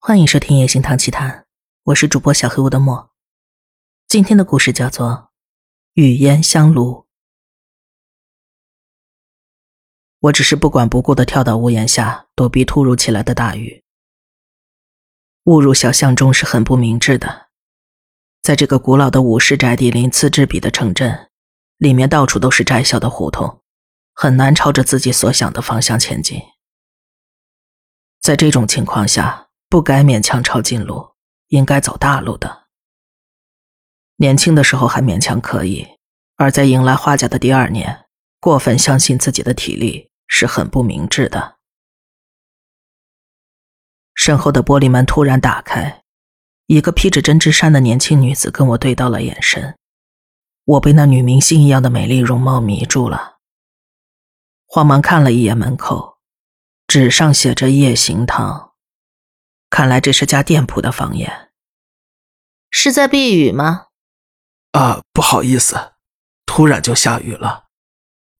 欢迎收听《夜行堂奇谈》，我是主播小黑屋的墨。今天的故事叫做《雨烟香炉》。我只是不管不顾的跳到屋檐下，躲避突如其来的大雨。误入小巷中是很不明智的。在这个古老的武士宅地鳞次栉比的城镇，里面到处都是窄小的胡同，很难朝着自己所想的方向前进。在这种情况下，不该勉强抄近路，应该走大路的。年轻的时候还勉强可以，而在迎来花甲的第二年，过分相信自己的体力是很不明智的。身后的玻璃门突然打开，一个披着针织衫的年轻女子跟我对到了眼神，我被那女明星一样的美丽容貌迷住了，慌忙看了一眼门口。纸上写着“夜行堂”，看来这是家店铺的房檐。是在避雨吗？啊，不好意思，突然就下雨了，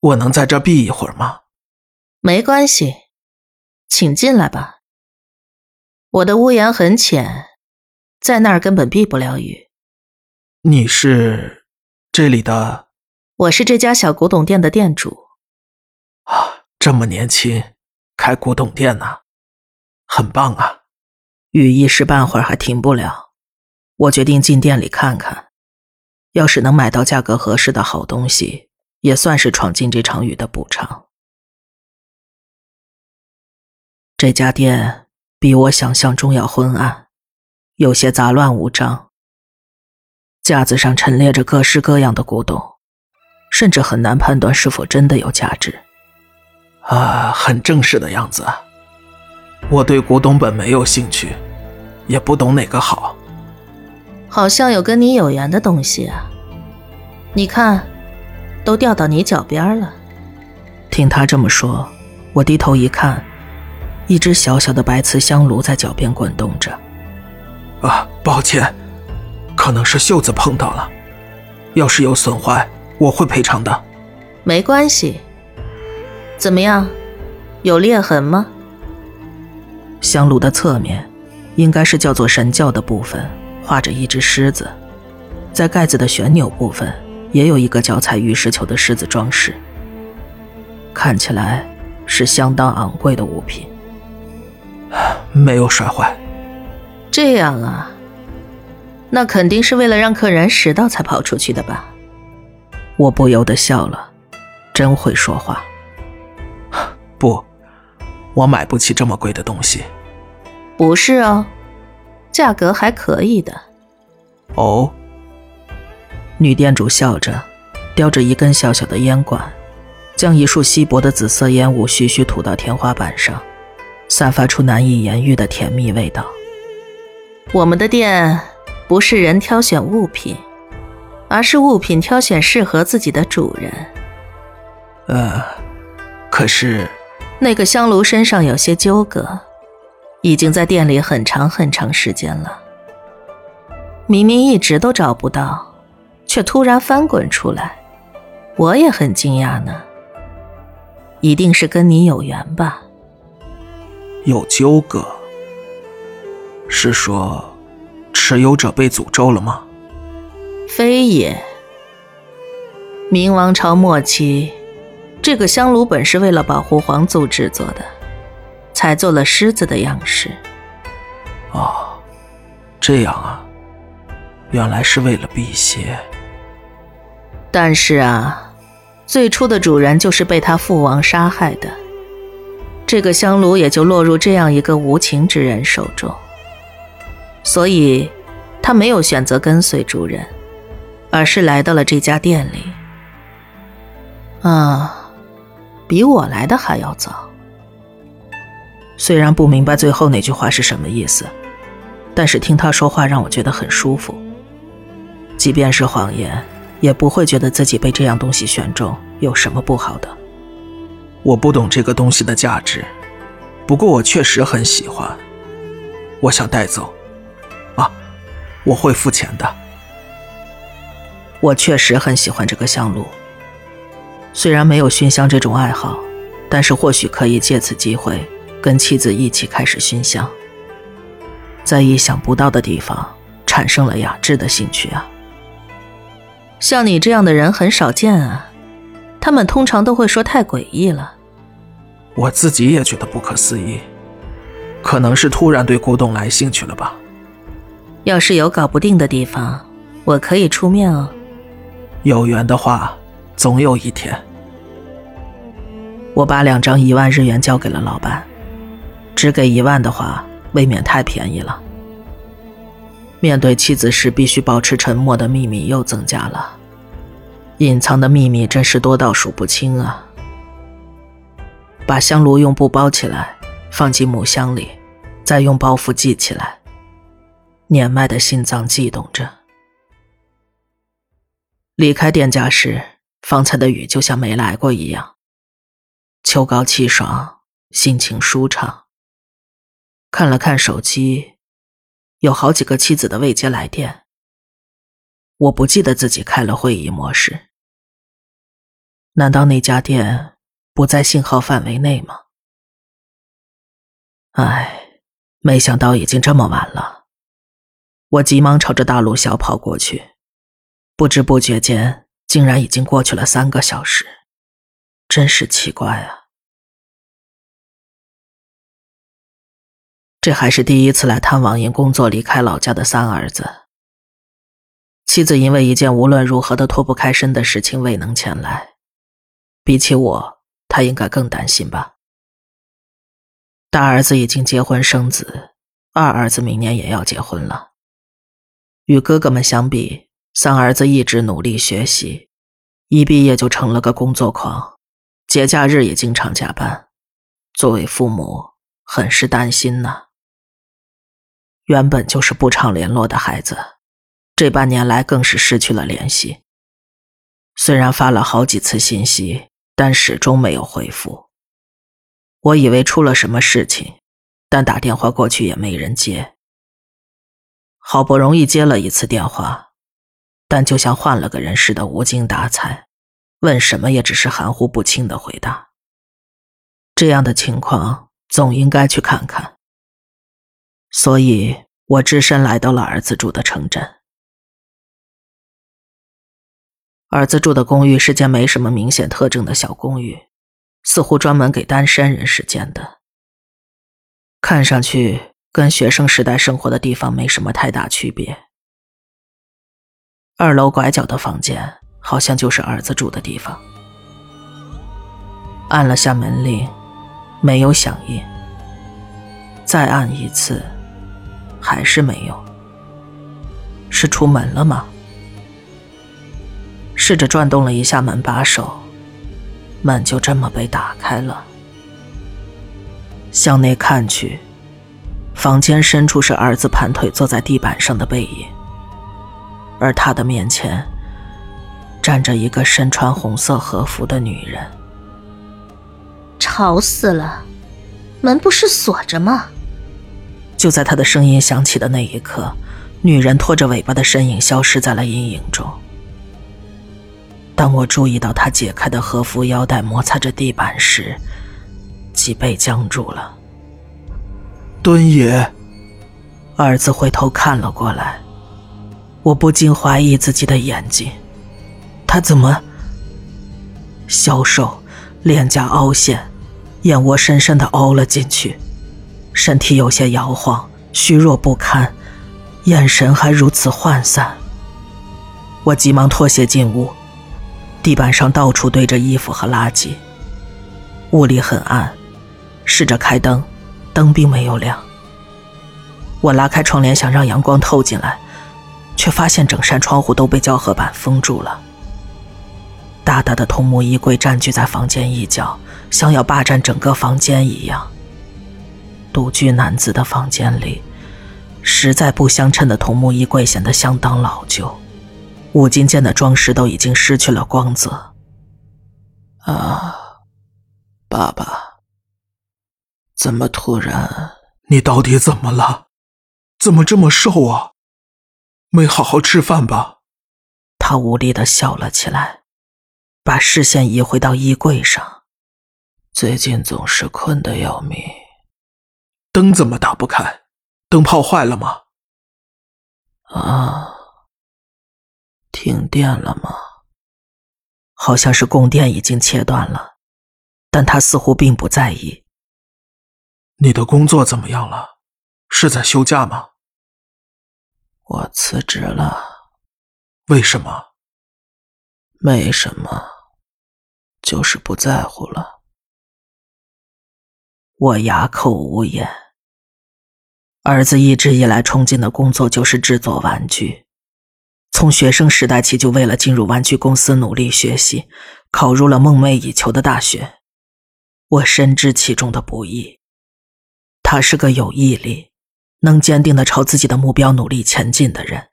我能在这避一会儿吗？没关系，请进来吧。我的屋檐很浅，在那儿根本避不了雨。你是这里的？我是这家小古董店的店主。啊，这么年轻。开古董店呢，很棒啊！雨一时半会儿还停不了，我决定进店里看看。要是能买到价格合适的好东西，也算是闯进这场雨的补偿。这家店比我想象中要昏暗，有些杂乱无章。架子上陈列着各式各样的古董，甚至很难判断是否真的有价值。啊，很正式的样子。我对古董本没有兴趣，也不懂哪个好。好像有跟你有缘的东西啊！你看，都掉到你脚边了。听他这么说，我低头一看，一只小小的白瓷香炉在脚边滚动着。啊，抱歉，可能是袖子碰到了。要是有损坏，我会赔偿的。没关系。怎么样，有裂痕吗？香炉的侧面，应该是叫做神教的部分，画着一只狮子，在盖子的旋钮部分也有一个脚踩玉石球的狮子装饰，看起来是相当昂贵的物品。没有摔坏。这样啊，那肯定是为了让客人拾到才跑出去的吧？我不由得笑了，真会说话。不，我买不起这么贵的东西。不是哦，价格还可以的。哦，女店主笑着，叼着一根小小的烟管，将一束稀薄的紫色烟雾徐徐吐到天花板上，散发出难以言喻的甜蜜味道。我们的店不是人挑选物品，而是物品挑选适合自己的主人。呃，可是。那个香炉身上有些纠葛，已经在店里很长很长时间了。明明一直都找不到，却突然翻滚出来，我也很惊讶呢。一定是跟你有缘吧？有纠葛？是说持有者被诅咒了吗？非也。明王朝末期。这个香炉本是为了保护皇族制作的，才做了狮子的样式。哦，这样啊，原来是为了辟邪。但是啊，最初的主人就是被他父王杀害的，这个香炉也就落入这样一个无情之人手中。所以，他没有选择跟随主人，而是来到了这家店里。啊。比我来的还要早。虽然不明白最后那句话是什么意思，但是听他说话让我觉得很舒服。即便是谎言，也不会觉得自己被这样东西选中有什么不好的。我不懂这个东西的价值，不过我确实很喜欢，我想带走。啊，我会付钱的。我确实很喜欢这个香炉。虽然没有熏香这种爱好，但是或许可以借此机会跟妻子一起开始熏香。在意想不到的地方产生了雅致的兴趣啊。像你这样的人很少见啊，他们通常都会说太诡异了。我自己也觉得不可思议，可能是突然对古董来兴趣了吧。要是有搞不定的地方，我可以出面哦。有缘的话，总有一天。我把两张一万日元交给了老板，只给一万的话，未免太便宜了。面对妻子时必须保持沉默的秘密又增加了，隐藏的秘密真是多到数不清啊！把香炉用布包起来，放进木箱里，再用包袱系起来。年迈的心脏悸动着。离开店家时，方才的雨就像没来过一样。秋高气爽，心情舒畅。看了看手机，有好几个妻子的未接来电。我不记得自己开了会议模式。难道那家店不在信号范围内吗？唉，没想到已经这么晚了。我急忙朝着大路小跑过去，不知不觉间，竟然已经过去了三个小时，真是奇怪啊！这还是第一次来探望因工作离开老家的三儿子。妻子因为一件无论如何都脱不开身的事情未能前来，比起我，他应该更担心吧。大儿子已经结婚生子，二儿子明年也要结婚了。与哥哥们相比，三儿子一直努力学习，一毕业就成了个工作狂，节假日也经常加班。作为父母，很是担心呢。原本就是不常联络的孩子，这半年来更是失去了联系。虽然发了好几次信息，但始终没有回复。我以为出了什么事情，但打电话过去也没人接。好不容易接了一次电话，但就像换了个人似的无精打采，问什么也只是含糊不清的回答。这样的情况总应该去看看，所以我只身来到了儿子住的城镇。儿子住的公寓是间没什么明显特征的小公寓，似乎专门给单身人士建的，看上去。跟学生时代生活的地方没什么太大区别。二楼拐角的房间好像就是儿子住的地方。按了下门铃，没有响应。再按一次，还是没有。是出门了吗？试着转动了一下门把手，门就这么被打开了。向内看去。房间深处是儿子盘腿坐在地板上的背影，而他的面前站着一个身穿红色和服的女人。吵死了，门不是锁着吗？就在他的声音响起的那一刻，女人拖着尾巴的身影消失在了阴影中。当我注意到他解开的和服腰带摩擦着地板时，脊背僵住了。敦野，儿子回头看了过来，我不禁怀疑自己的眼睛，他怎么消瘦，脸颊凹陷，眼窝深深的凹了进去，身体有些摇晃，虚弱不堪，眼神还如此涣散。我急忙脱鞋进屋，地板上到处堆着衣服和垃圾，屋里很暗，试着开灯。灯并没有亮，我拉开窗帘想让阳光透进来，却发现整扇窗户都被胶合板封住了。大大的桐木衣柜占据在房间一角，像要霸占整个房间一样。独居男子的房间里，实在不相称的桐木衣柜显得相当老旧，五金件的装饰都已经失去了光泽。啊，爸爸。怎么突然？你到底怎么了？怎么这么瘦啊？没好好吃饭吧？他无力的笑了起来，把视线移回到衣柜上。最近总是困得要命。灯怎么打不开？灯泡坏了吗？啊，停电了吗？好像是供电已经切断了，但他似乎并不在意。你的工作怎么样了？是在休假吗？我辞职了。为什么？没什么，就是不在乎了。我哑口无言。儿子一直以来憧憬的工作就是制作玩具，从学生时代起就为了进入玩具公司努力学习，考入了梦寐以求的大学。我深知其中的不易。他是个有毅力。能坚定的朝自己的目标努力前进的人，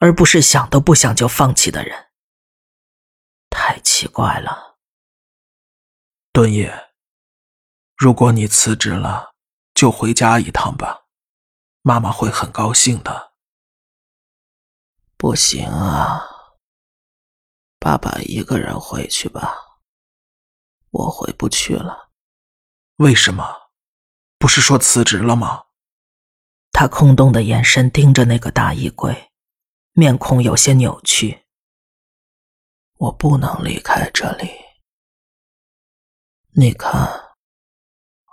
而不是想都不想就放弃的人。太奇怪了，敦野。如果你辞职了，就回家一趟吧，妈妈会很高兴的。不行啊，爸爸一个人回去吧，我回不去了。为什么？不是说辞职了吗？他空洞的眼神盯着那个大衣柜，面孔有些扭曲。我不能离开这里，你看，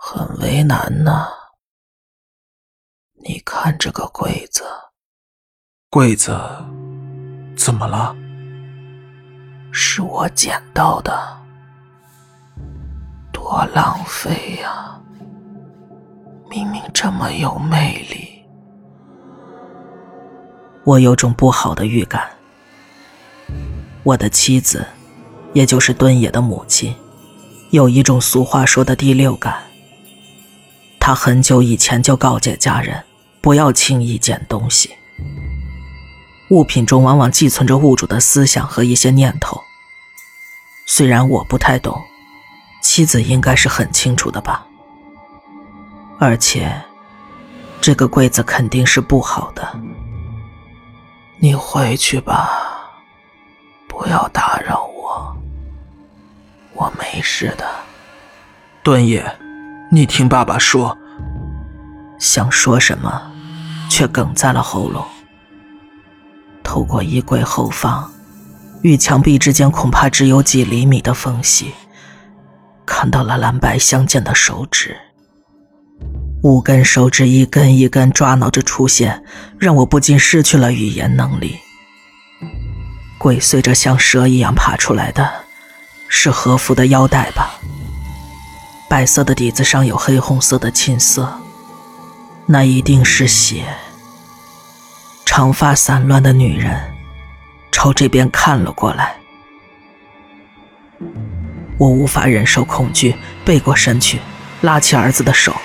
很为难呢。你看这个柜子，柜子怎么了？是我捡到的，多浪费呀！明明这么有魅力。我有种不好的预感。我的妻子，也就是敦野的母亲，有一种俗话说的第六感。他很久以前就告诫家人，不要轻易捡东西。物品中往往寄存着物主的思想和一些念头。虽然我不太懂，妻子应该是很清楚的吧。而且，这个柜子肯定是不好的。你回去吧，不要打扰我。我没事的。端野，你听爸爸说。想说什么，却哽在了喉咙。透过衣柜后方，与墙壁之间恐怕只有几厘米的缝隙，看到了蓝白相间的手指。五根手指一根一根抓挠着出现，让我不禁失去了语言能力。鬼祟着像蛇一样爬出来的，是和服的腰带吧？白色的底子上有黑红色的沁色，那一定是血。长发散乱的女人朝这边看了过来，我无法忍受恐惧，背过身去，拉起儿子的手。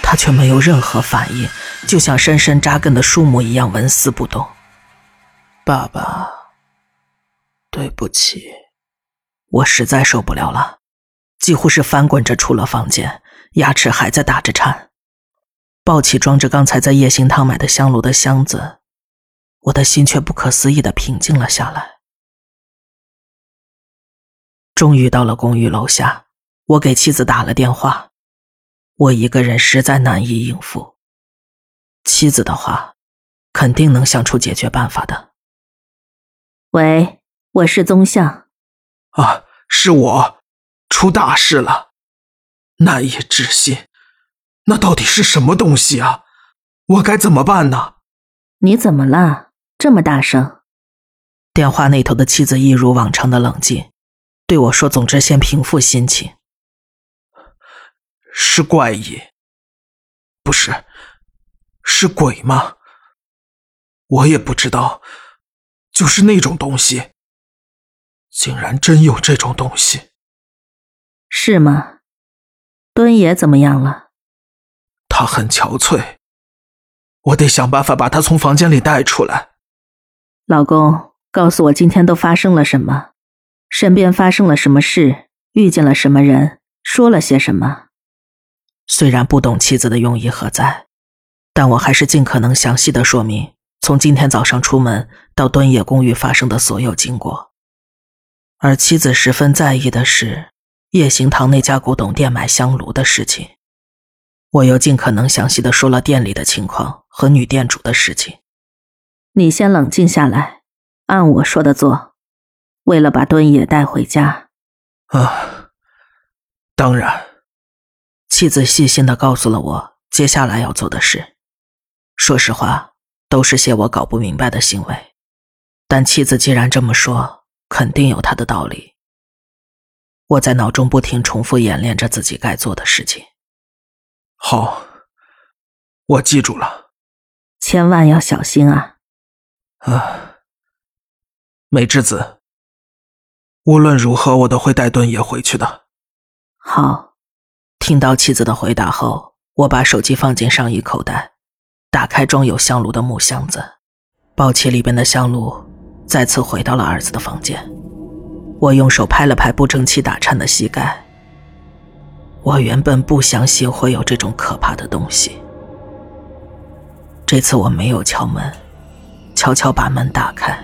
他却没有任何反应，就像深深扎根的树木一样纹丝不动。爸爸，对不起，我实在受不了了，几乎是翻滚着出了房间，牙齿还在打着颤，抱起装着刚才在夜行堂买的香炉的箱子，我的心却不可思议的平静了下来。终于到了公寓楼下，我给妻子打了电话。我一个人实在难以应付。妻子的话，肯定能想出解决办法的。喂，我是宗相。啊，是我，出大事了，难以置信。那到底是什么东西啊？我该怎么办呢？你怎么了？这么大声？电话那头的妻子一如往常的冷静，对我说：“总之，先平复心情。”是怪异，不是，是鬼吗？我也不知道，就是那种东西，竟然真有这种东西，是吗？敦野怎么样了？他很憔悴，我得想办法把他从房间里带出来。老公，告诉我今天都发生了什么？身边发生了什么事？遇见了什么人？说了些什么？虽然不懂妻子的用意何在，但我还是尽可能详细的说明从今天早上出门到敦野公寓发生的所有经过。而妻子十分在意的是夜行堂那家古董店买香炉的事情。我又尽可能详细的说了店里的情况和女店主的事情。你先冷静下来，按我说的做。为了把敦野带回家。啊，当然。妻子细心的告诉了我接下来要做的事。说实话，都是些我搞不明白的行为。但妻子既然这么说，肯定有她的道理。我在脑中不停重复演练着自己该做的事情。好，我记住了。千万要小心啊！啊，美智子，无论如何我都会带盾爷回去的。好，听到妻子的回答后，我把手机放进上衣口袋，打开装有香炉的木箱子，抱起里边的香炉，再次回到了儿子的房间。我用手拍了拍不争气打颤的膝盖。我原本不相信会有这种可怕的东西。这次我没有敲门，悄悄把门打开。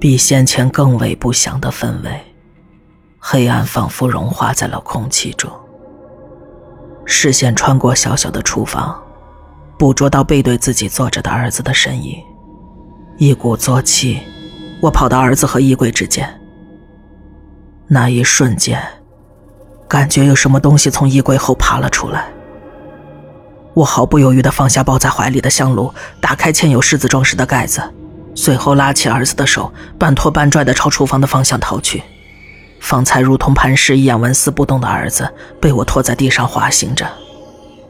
比先前更为不祥的氛围，黑暗仿佛融化在了空气中。视线穿过小小的厨房，捕捉到背对自己坐着的儿子的身影，一鼓作气。我跑到儿子和衣柜之间，那一瞬间，感觉有什么东西从衣柜后爬了出来。我毫不犹豫地放下抱在怀里的香炉，打开嵌有柿子装饰的盖子，随后拉起儿子的手，半拖半拽地朝厨房的方向逃去。方才如同磐石一样纹丝不动的儿子，被我拖在地上滑行着，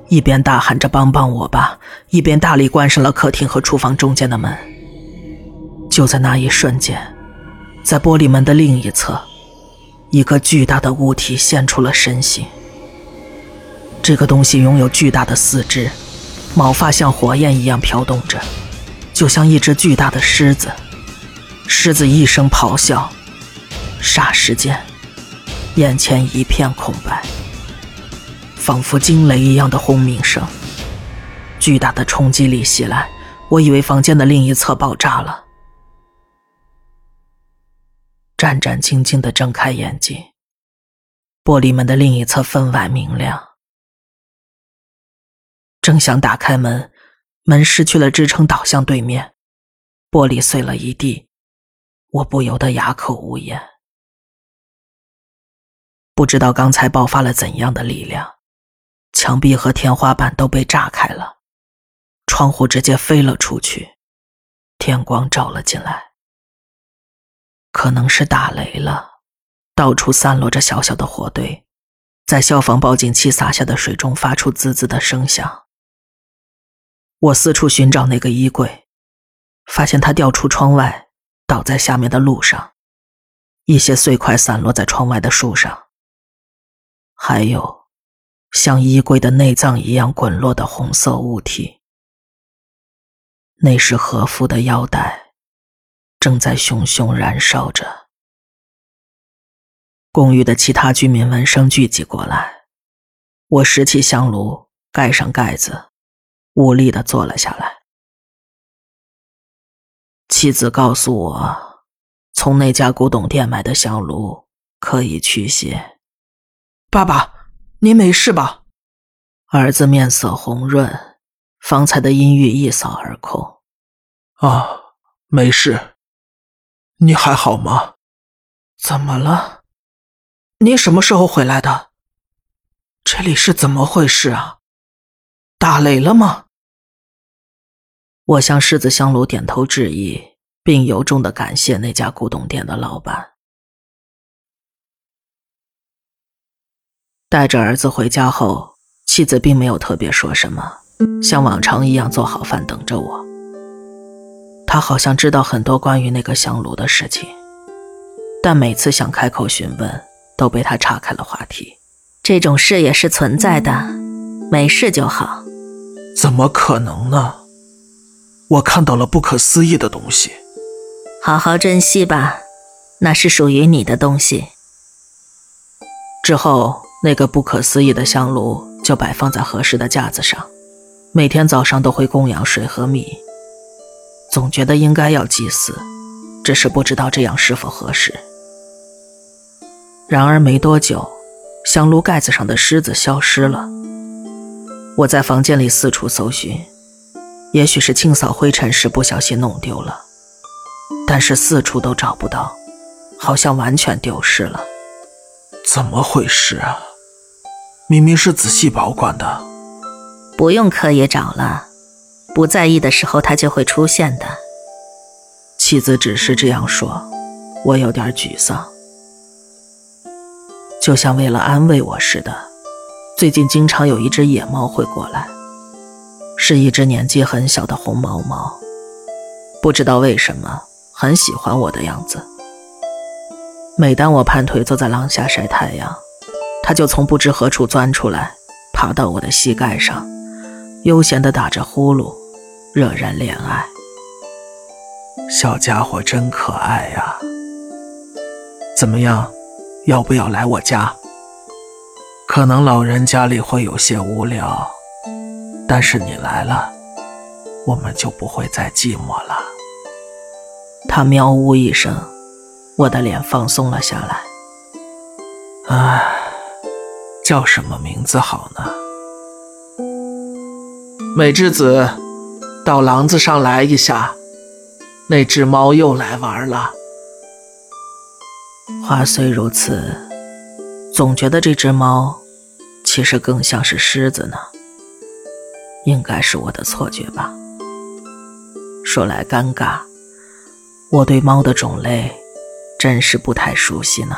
一边大喊着“帮帮我吧”，一边大力关上了客厅和厨房中间的门。就在那一瞬间，在玻璃门的另一侧，一个巨大的物体现出了身形。这个东西拥有巨大的四肢，毛发像火焰一样飘动着，就像一只巨大的狮子。狮子一声咆哮，霎时间，眼前一片空白，仿佛惊雷一样的轰鸣声，巨大的冲击力袭来，我以为房间的另一侧爆炸了。战战兢兢地睁开眼睛，玻璃门的另一侧分外明亮。正想打开门，门失去了支撑，倒向对面，玻璃碎了一地，我不由得哑口无言。不知道刚才爆发了怎样的力量，墙壁和天花板都被炸开了，窗户直接飞了出去，天光照了进来。可能是打雷了，到处散落着小小的火堆，在消防报警器洒下的水中发出滋滋的声响。我四处寻找那个衣柜，发现它掉出窗外，倒在下面的路上，一些碎块散落在窗外的树上，还有像衣柜的内脏一样滚落的红色物体，那是和服的腰带。正在熊熊燃烧着。公寓的其他居民闻声聚集过来，我拾起香炉，盖上盖子，无力的坐了下来。妻子告诉我，从那家古董店买的香炉可以驱邪。爸爸，您没事吧？儿子面色红润，方才的阴郁一扫而空。啊，没事。你还好吗？怎么了？你什么时候回来的？这里是怎么回事啊？打雷了吗？我向狮子香炉点头致意，并由衷的感谢那家古董店的老板。带着儿子回家后，妻子并没有特别说什么，像往常一样做好饭等着我。他好像知道很多关于那个香炉的事情，但每次想开口询问，都被他岔开了话题。这种事也是存在的，没事就好。怎么可能呢？我看到了不可思议的东西。好好珍惜吧，那是属于你的东西。之后，那个不可思议的香炉就摆放在合适的架子上，每天早上都会供养水和米。总觉得应该要祭祀，只是不知道这样是否合适。然而没多久，香炉盖子上的狮子消失了。我在房间里四处搜寻，也许是清扫灰尘时不小心弄丢了，但是四处都找不到，好像完全丢失了。怎么回事啊？明明是仔细保管的。不用刻意找了，不在意的时候它就会出现的。妻子只是这样说，我有点沮丧，就像为了安慰我似的。最近经常有一只野猫会过来，是一只年纪很小的红毛猫，不知道为什么很喜欢我的样子。每当我盘腿坐在廊下晒太阳，它就从不知何处钻出来，爬到我的膝盖上，悠闲地打着呼噜，惹人怜爱。小家伙真可爱呀！怎么样，要不要来我家？可能老人家里会有些无聊，但是你来了，我们就不会再寂寞了。他喵呜一声，我的脸放松了下来。唉，叫什么名字好呢？美智子，到廊子上来一下，那只猫又来玩了。话虽如此，总觉得这只猫。其实更像是狮子呢，应该是我的错觉吧。说来尴尬，我对猫的种类真是不太熟悉呢。